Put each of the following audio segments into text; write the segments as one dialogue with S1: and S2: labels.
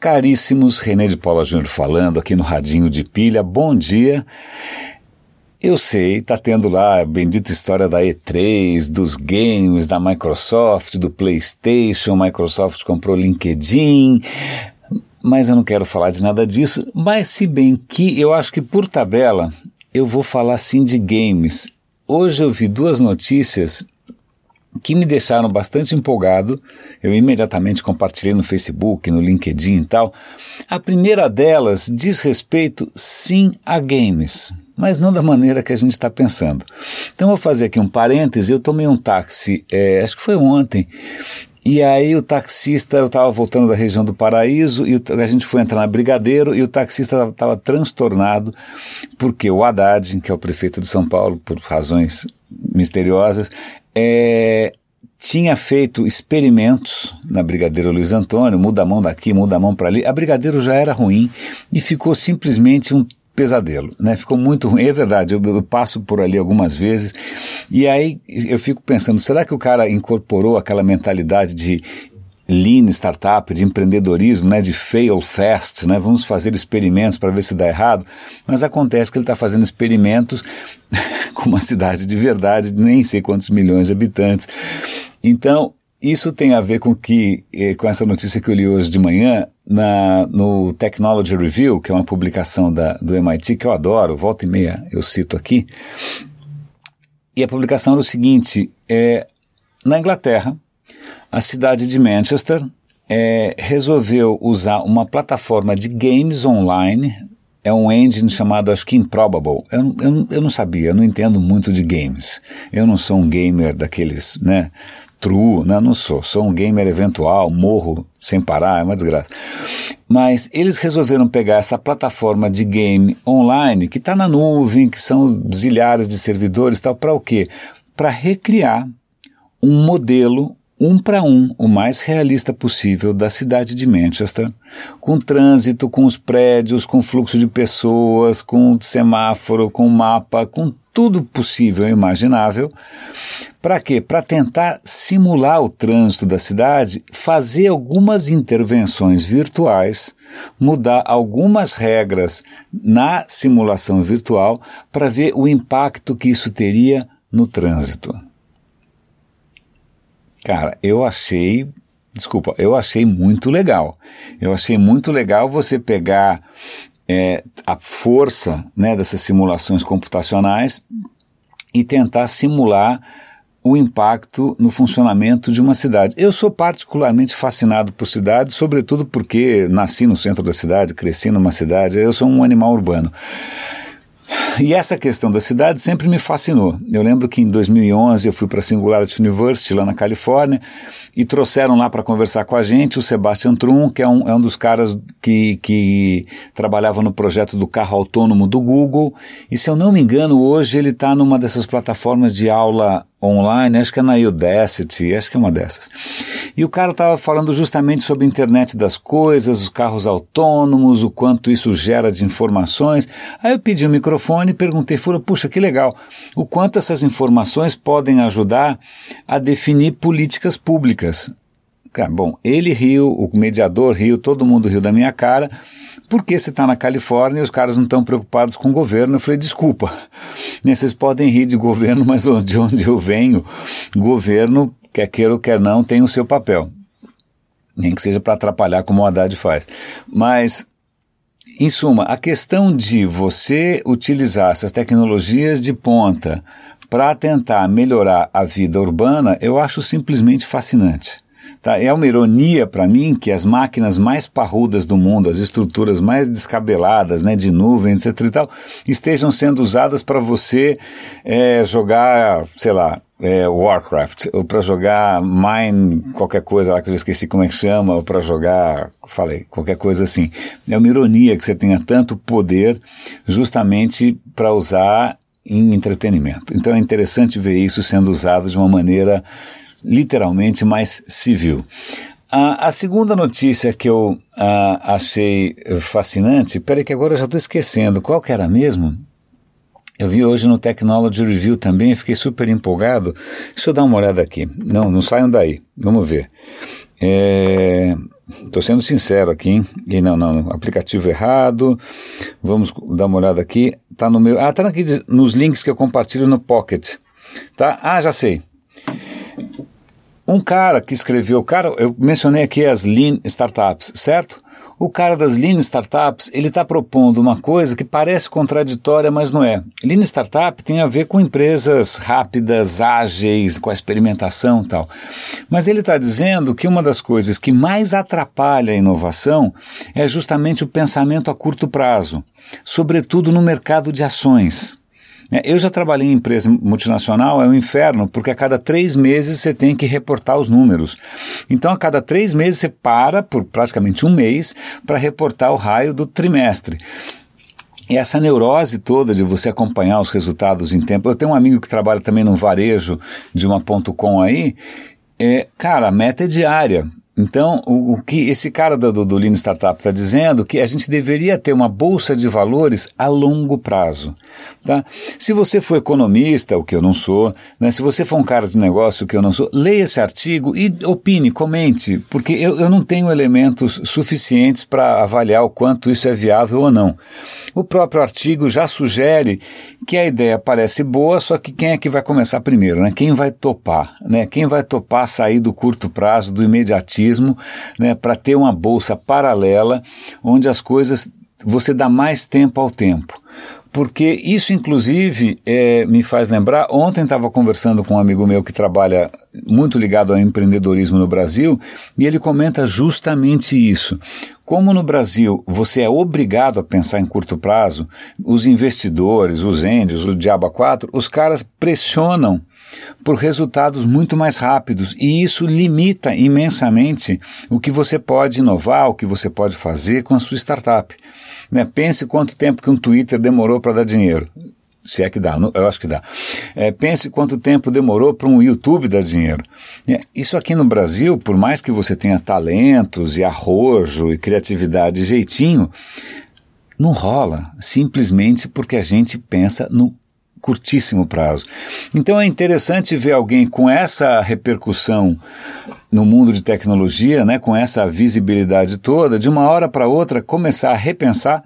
S1: Caríssimos, René de Paula Júnior falando aqui no Radinho de Pilha. Bom dia. Eu sei, tá tendo lá a bendita história da E3, dos games, da Microsoft, do PlayStation, Microsoft comprou LinkedIn, mas eu não quero falar de nada disso. Mas se bem que eu acho que por tabela eu vou falar sim de games. Hoje eu vi duas notícias que me deixaram bastante empolgado. Eu imediatamente compartilhei no Facebook, no LinkedIn e tal. A primeira delas diz respeito sim a games, mas não da maneira que a gente está pensando. Então vou fazer aqui um parêntese. Eu tomei um táxi, é, acho que foi ontem, e aí o taxista, eu estava voltando da região do Paraíso e a gente foi entrar na Brigadeiro e o taxista estava transtornado porque o Haddad, que é o prefeito de São Paulo, por razões misteriosas, é, tinha feito experimentos na Brigadeiro Luiz Antônio, muda a mão daqui, muda a mão para ali. A Brigadeiro já era ruim e ficou simplesmente um pesadelo, né? Ficou muito ruim, é verdade, eu, eu, passo por ali algumas vezes e aí eu fico pensando, será que o cara incorporou aquela mentalidade de lean startup, de empreendedorismo, né, de fail fast, né, vamos fazer experimentos para ver se dá errado, mas acontece que ele está fazendo experimentos com uma cidade de verdade, nem sei quantos milhões de habitantes. Então, isso tem a ver com que, eh, com essa notícia que eu li hoje de manhã, na, no Technology Review, que é uma publicação da, do MIT que eu adoro, volta e meia eu cito aqui, e a publicação era o seguinte, é, na Inglaterra, a cidade de Manchester é, resolveu usar uma plataforma de games online, é um engine chamado, acho que Improbable. Eu, eu, eu não sabia, eu não entendo muito de games. Eu não sou um gamer daqueles, né? True, né? não sou. Sou um gamer eventual, morro sem parar, é uma desgraça. Mas eles resolveram pegar essa plataforma de game online, que está na nuvem, que são zilhares de servidores tal, para o quê? Para recriar um modelo um para um, o mais realista possível da cidade de Manchester, com trânsito, com os prédios, com fluxo de pessoas, com semáforo, com mapa, com tudo possível e imaginável. Para quê? Para tentar simular o trânsito da cidade, fazer algumas intervenções virtuais, mudar algumas regras na simulação virtual para ver o impacto que isso teria no trânsito. Cara, eu achei, desculpa, eu achei muito legal. Eu achei muito legal você pegar é, a força né, dessas simulações computacionais e tentar simular o impacto no funcionamento de uma cidade. Eu sou particularmente fascinado por cidades, sobretudo porque nasci no centro da cidade, cresci numa cidade, eu sou um animal urbano. E essa questão da cidade sempre me fascinou. Eu lembro que em 2011 eu fui para a Singularity University, lá na Califórnia, e trouxeram lá para conversar com a gente o Sebastian Trum, que é um, é um dos caras que, que trabalhava no projeto do carro autônomo do Google. E se eu não me engano, hoje ele está numa dessas plataformas de aula online, acho que é na Udacity, acho que é uma dessas. E o cara estava falando justamente sobre a internet das coisas, os carros autônomos, o quanto isso gera de informações. Aí eu pedi o um microfone e perguntei, falou, puxa, que legal, o quanto essas informações podem ajudar a definir políticas públicas. Cara, bom, ele riu, o mediador riu, todo mundo riu da minha cara, porque você está na Califórnia e os caras não estão preocupados com o governo. Eu falei, desculpa, né, vocês podem rir de governo, mas de onde eu venho, governo, quer queira ou quer não, tem o seu papel. Nem que seja para atrapalhar como o Haddad faz. Mas, em suma, a questão de você utilizar essas tecnologias de ponta para tentar melhorar a vida urbana, eu acho simplesmente fascinante. Tá? É uma ironia para mim que as máquinas mais parrudas do mundo, as estruturas mais descabeladas, né, de nuvem, etc e tal, estejam sendo usadas para você é, jogar, sei lá, é, Warcraft, ou para jogar Mine, qualquer coisa lá que eu esqueci como é que chama, ou para jogar, falei, qualquer coisa assim. É uma ironia que você tenha tanto poder justamente para usar em entretenimento. Então é interessante ver isso sendo usado de uma maneira literalmente mais civil. A, a segunda notícia que eu a, achei fascinante, peraí que agora eu já estou esquecendo, qual que era mesmo? Eu vi hoje no Technology Review também, fiquei super empolgado. Deixa eu dar uma olhada aqui. Não, não saiam daí. Vamos ver. É... Estou sendo sincero aqui, hein? E não, não, aplicativo errado. Vamos dar uma olhada aqui. Tá no meu. Ah, tá aqui nos links que eu compartilho no Pocket. Tá? Ah, já sei. Um cara que escreveu, cara, eu mencionei aqui as Lean Startups, certo? O cara das Lean Startups, ele está propondo uma coisa que parece contraditória, mas não é. Lean Startup tem a ver com empresas rápidas, ágeis, com a experimentação e tal. Mas ele está dizendo que uma das coisas que mais atrapalha a inovação é justamente o pensamento a curto prazo, sobretudo no mercado de ações. É, eu já trabalhei em empresa multinacional, é um inferno, porque a cada três meses você tem que reportar os números. Então, a cada três meses você para por praticamente um mês para reportar o raio do trimestre. E essa neurose toda de você acompanhar os resultados em tempo. Eu tenho um amigo que trabalha também no varejo de uma ponto .com aí. É, cara, a meta é diária. Então, o, o, que esse cara do, do Lean Startup está dizendo que a gente deveria ter uma bolsa de valores a longo prazo. Tá? Se você for economista, o que eu não sou, né, se você for um cara de negócio, o que eu não sou, leia esse artigo e opine, comente, porque eu, eu não tenho elementos suficientes para avaliar o quanto isso é viável ou não. O próprio artigo já sugere que a ideia parece boa, só que quem é que vai começar primeiro? Né? Quem vai topar? Né? Quem vai topar sair do curto prazo, do imediatismo, né, para ter uma bolsa paralela onde as coisas você dá mais tempo ao tempo porque isso, inclusive, é, me faz lembrar. Ontem estava conversando com um amigo meu que trabalha muito ligado ao empreendedorismo no Brasil e ele comenta justamente isso. Como no Brasil você é obrigado a pensar em curto prazo, os investidores, os índios, o Diaba 4, os caras pressionam por resultados muito mais rápidos e isso limita imensamente o que você pode inovar, o que você pode fazer com a sua startup. Né? Pense quanto tempo que um Twitter demorou para dar dinheiro. Se é que dá, eu acho que dá. É, pense quanto tempo demorou para um YouTube dar dinheiro. É, isso aqui no Brasil, por mais que você tenha talentos e arrojo e criatividade e jeitinho, não rola, simplesmente porque a gente pensa no curtíssimo prazo. Então é interessante ver alguém com essa repercussão no mundo de tecnologia, né, com essa visibilidade toda, de uma hora para outra começar a repensar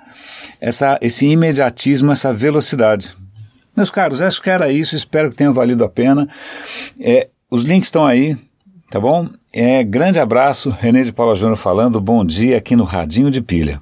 S1: essa, esse imediatismo, essa velocidade. Meus caros, acho que era isso, espero que tenha valido a pena. É, os links estão aí, tá bom? É, grande abraço, René de Paula Júnior falando, bom dia aqui no Radinho de Pilha.